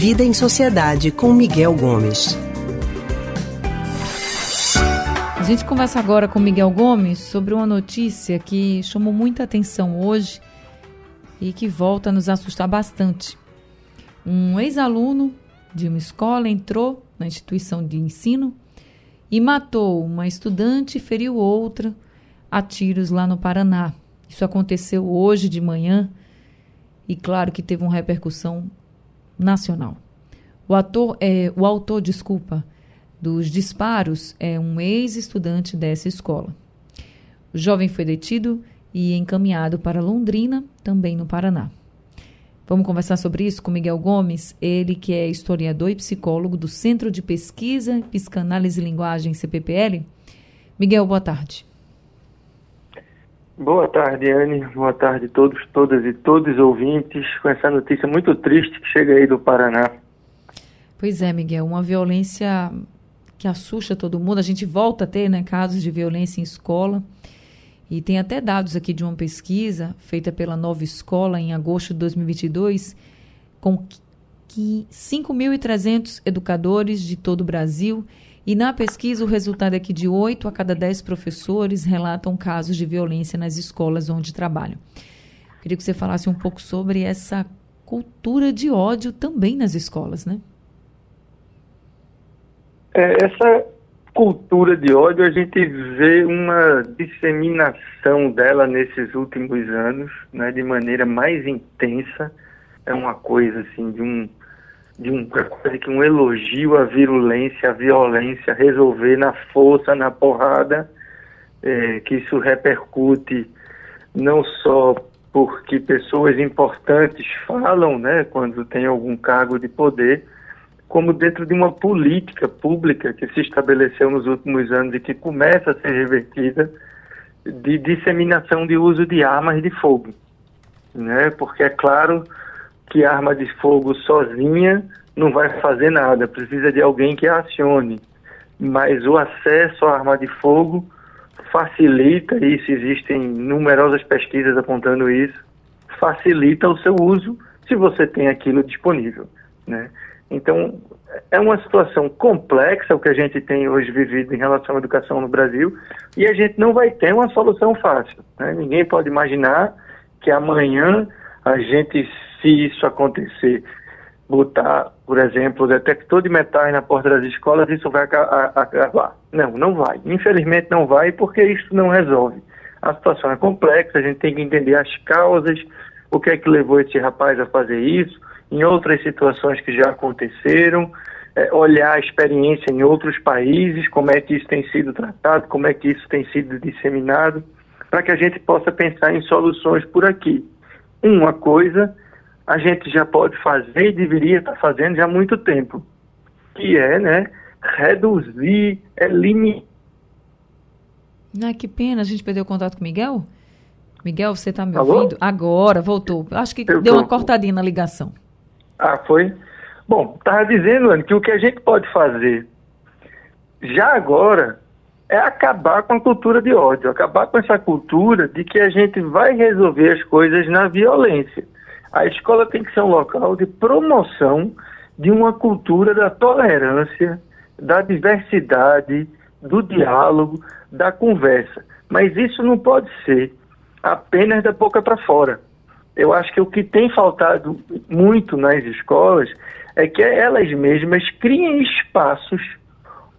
Vida em Sociedade com Miguel Gomes. A gente conversa agora com Miguel Gomes sobre uma notícia que chamou muita atenção hoje e que volta a nos assustar bastante. Um ex-aluno de uma escola entrou na instituição de ensino e matou uma estudante e feriu outra a tiros lá no Paraná. Isso aconteceu hoje de manhã e claro que teve uma repercussão nacional. O ator é o autor, desculpa, dos disparos é um ex-estudante dessa escola. O jovem foi detido e encaminhado para Londrina, também no Paraná. Vamos conversar sobre isso com Miguel Gomes, ele que é historiador e psicólogo do Centro de Pesquisa, Psicanálise e Linguagem, CPPL. Miguel, boa tarde. Boa tarde, Anne. Boa tarde a todos, todas e todos ouvintes com essa notícia muito triste que chega aí do Paraná. Pois é, Miguel, uma violência que assusta todo mundo. A gente volta a ter né, casos de violência em escola. E tem até dados aqui de uma pesquisa feita pela Nova Escola em agosto de 2022, com 5.300 educadores de todo o Brasil e na pesquisa, o resultado é que de 8 a cada 10 professores relatam casos de violência nas escolas onde trabalham. Queria que você falasse um pouco sobre essa cultura de ódio também nas escolas, né? É, essa cultura de ódio, a gente vê uma disseminação dela nesses últimos anos, né, de maneira mais intensa. É uma coisa assim de um de um quase que um elogio à virulência, à violência, resolver na força, na porrada, é, que isso repercute não só porque pessoas importantes falam, né, quando tem algum cargo de poder, como dentro de uma política pública que se estabeleceu nos últimos anos e que começa a ser revertida de disseminação de uso de armas de fogo, né? Porque é claro que arma de fogo sozinha não vai fazer nada, precisa de alguém que a acione. Mas o acesso à arma de fogo facilita isso, existem numerosas pesquisas apontando isso, facilita o seu uso se você tem aquilo disponível, né? Então, é uma situação complexa o que a gente tem hoje vivido em relação à educação no Brasil e a gente não vai ter uma solução fácil. Né? Ninguém pode imaginar que amanhã a gente se isso acontecer, botar, por exemplo, detector de metais na porta das escolas, isso vai acabar. Não, não vai. Infelizmente não vai, porque isso não resolve. A situação é complexa, a gente tem que entender as causas, o que é que levou esse rapaz a fazer isso, em outras situações que já aconteceram, é, olhar a experiência em outros países, como é que isso tem sido tratado, como é que isso tem sido disseminado, para que a gente possa pensar em soluções por aqui. Uma coisa a gente já pode fazer e deveria estar fazendo já há muito tempo, que é, né, reduzir, eliminar. Ai, que pena, a gente perdeu o contato com o Miguel? Miguel, você está me Alô? ouvindo? Agora, voltou. Acho que Eu deu tô... uma cortadinha na ligação. Ah, foi? Bom, estava dizendo, Anne, que o que a gente pode fazer já agora é acabar com a cultura de ódio, acabar com essa cultura de que a gente vai resolver as coisas na violência. A escola tem que ser um local de promoção de uma cultura da tolerância, da diversidade, do diálogo, da conversa. Mas isso não pode ser apenas da boca para fora. Eu acho que o que tem faltado muito nas escolas é que elas mesmas criem espaços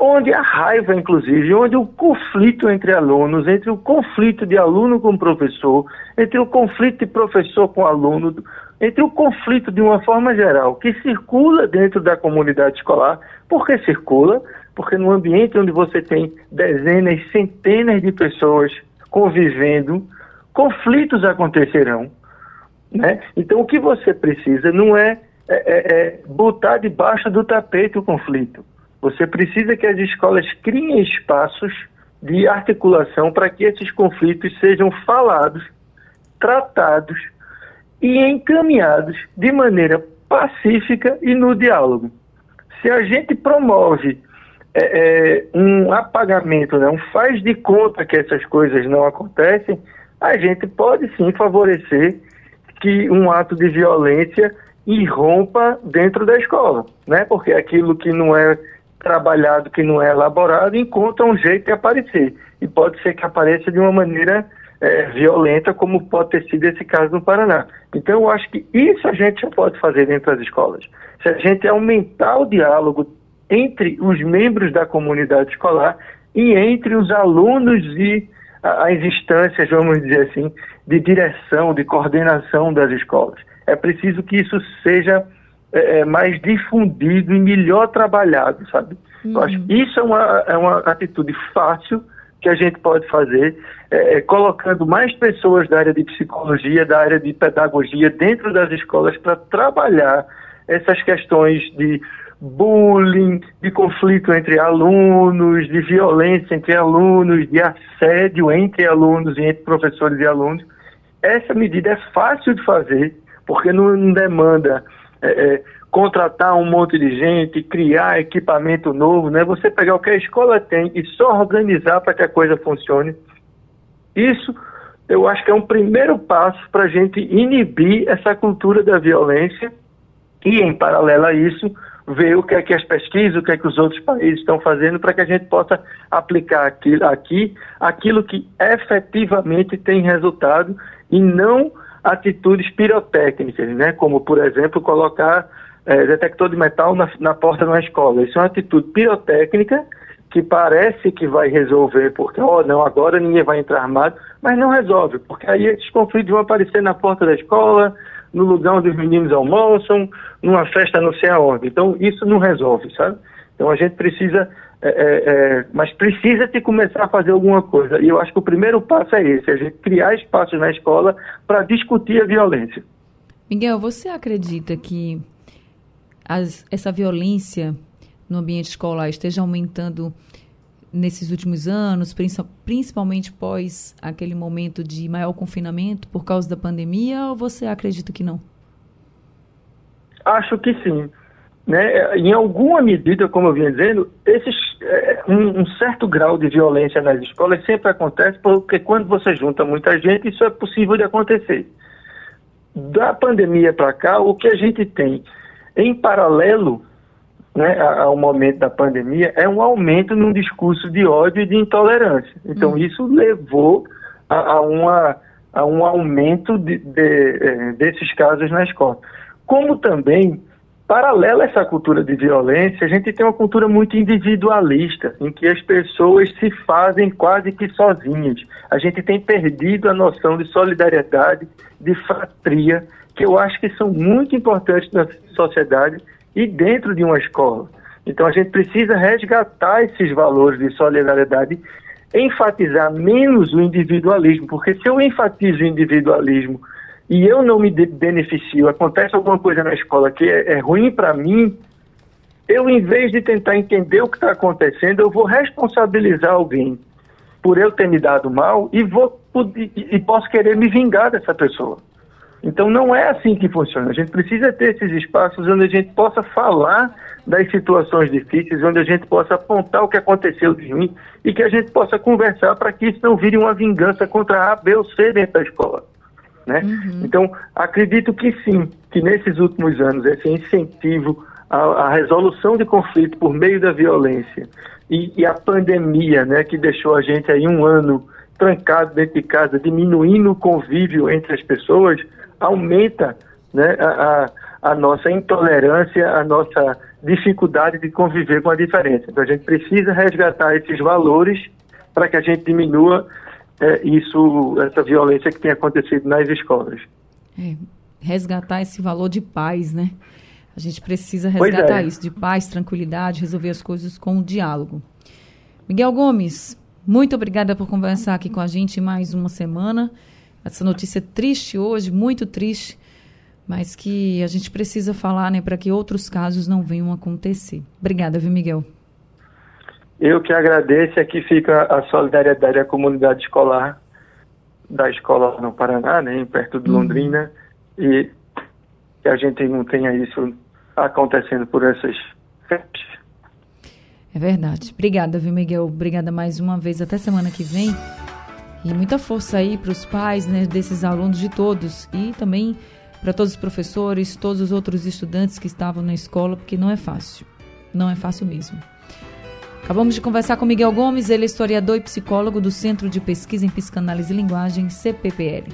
onde a raiva, inclusive, onde o conflito entre alunos, entre o conflito de aluno com professor, entre o conflito de professor com aluno, entre o conflito de uma forma geral que circula dentro da comunidade escolar, porque circula, porque no ambiente onde você tem dezenas, centenas de pessoas convivendo, conflitos acontecerão. Né? Então, o que você precisa não é, é, é, é botar debaixo do tapete o conflito. Você precisa que as escolas criem espaços de articulação para que esses conflitos sejam falados, tratados e encaminhados de maneira pacífica e no diálogo. Se a gente promove é, é, um apagamento, né, um faz de conta que essas coisas não acontecem, a gente pode sim favorecer que um ato de violência irrompa dentro da escola, né? Porque aquilo que não é trabalhado, que não é elaborado, encontra um jeito de aparecer. E pode ser que apareça de uma maneira é, violenta, como pode ter sido esse caso no Paraná. Então, eu acho que isso a gente já pode fazer dentro das escolas. Se a gente aumentar o diálogo entre os membros da comunidade escolar e entre os alunos e as instâncias, vamos dizer assim, de direção, de coordenação das escolas. É preciso que isso seja é, é mais difundido e melhor trabalhado, sabe? Uhum. Eu acho que isso é uma, é uma atitude fácil que a gente pode fazer, é, é, colocando mais pessoas da área de psicologia, da área de pedagogia dentro das escolas para trabalhar essas questões de bullying, de conflito entre alunos, de violência entre alunos, de assédio entre alunos e entre professores e alunos. Essa medida é fácil de fazer, porque não demanda é, é, contratar um monte de gente, criar equipamento novo, né? Você pegar o que a escola tem e só organizar para que a coisa funcione. Isso eu acho que é um primeiro passo para a gente inibir essa cultura da violência e, em paralelo a isso, ver o que é que as pesquisas, o que é que os outros países estão fazendo para que a gente possa aplicar aqui, aqui aquilo que efetivamente tem resultado e não atitudes pirotécnicas, né? como, por exemplo, colocar é, detector de metal na, na porta de uma escola. Isso é uma atitude pirotécnica que parece que vai resolver, porque, oh, não, agora ninguém vai entrar armado, mas não resolve, porque aí esses conflitos vão aparecer na porta da escola, no lugar onde os meninos almoçam, numa festa não sei aonde. Então, isso não resolve, sabe? Então, a gente precisa, é, é, é, mas precisa de começar a fazer alguma coisa. E eu acho que o primeiro passo é esse, a gente criar espaços na escola para discutir a violência. Miguel, você acredita que as, essa violência no ambiente escolar esteja aumentando nesses últimos anos, principalmente pós aquele momento de maior confinamento por causa da pandemia, ou você acredita que não? Acho que sim. Né? Em alguma medida, como eu vinha dizendo, esses, é, um, um, certo grau de violência nas escolas sempre acontece porque quando você junta muita gente, isso é possível de acontecer. Da pandemia para cá, o que a gente tem em paralelo né, ao momento da pandemia é um aumento no discurso de ódio e de intolerância. Então, uhum. isso levou a, a, uma, a um aumento de, de, eh, desses casos na escola. Como também, paralelo a essa cultura de violência, a gente tem uma cultura muito individualista, em que as pessoas se fazem quase que sozinhas. A gente tem perdido a noção de solidariedade, de fratria, que eu acho que são muito importantes na sociedade e dentro de uma escola. Então a gente precisa resgatar esses valores de solidariedade, enfatizar menos o individualismo, porque se eu enfatizo o individualismo e eu não me beneficio, acontece alguma coisa na escola que é, é ruim para mim, eu, em vez de tentar entender o que está acontecendo, eu vou responsabilizar alguém por eu ter me dado mal e, vou, e, posso querer me vingar dessa pessoa. Então não é assim que funciona. A gente precisa ter esses espaços onde a gente possa falar das situações difíceis, onde a gente possa apontar o que aconteceu de mim e que a gente possa conversar para que isso não vire uma vingança contra A, B ou C dentro da escola. Né? Uhum. Então, acredito que sim, que nesses últimos anos esse incentivo à, à resolução de conflito por meio da violência e, e a pandemia, né, que deixou a gente aí um ano trancado dentro de casa, diminuindo o convívio entre as pessoas, aumenta né, a, a, nossa intolerância, a nossa dificuldade de conviver com a diferença. Então a gente precisa resgatar esses valores para que a gente diminua é, isso, essa violência que tem acontecido nas escolas. É, resgatar esse valor de paz, né? A gente precisa resgatar é. isso, de paz, tranquilidade, resolver as coisas com o diálogo. Miguel Gomes, muito obrigada por conversar aqui com a gente mais uma semana essa notícia triste hoje, muito triste, mas que a gente precisa falar, né, para que outros casos não venham acontecer. Obrigada, viu, Miguel? Eu que agradeço, aqui fica a solidariedade à comunidade escolar da escola no Paraná, né, perto de uhum. Londrina, e que a gente não tenha isso acontecendo por essas. É verdade. Obrigada, viu, Miguel? Obrigada mais uma vez. Até semana que vem. E muita força aí para os pais né, desses alunos de todos e também para todos os professores, todos os outros estudantes que estavam na escola, porque não é fácil. Não é fácil mesmo. Acabamos de conversar com Miguel Gomes, ele é historiador e psicólogo do Centro de Pesquisa em Psicanálise e Linguagem, CPPL.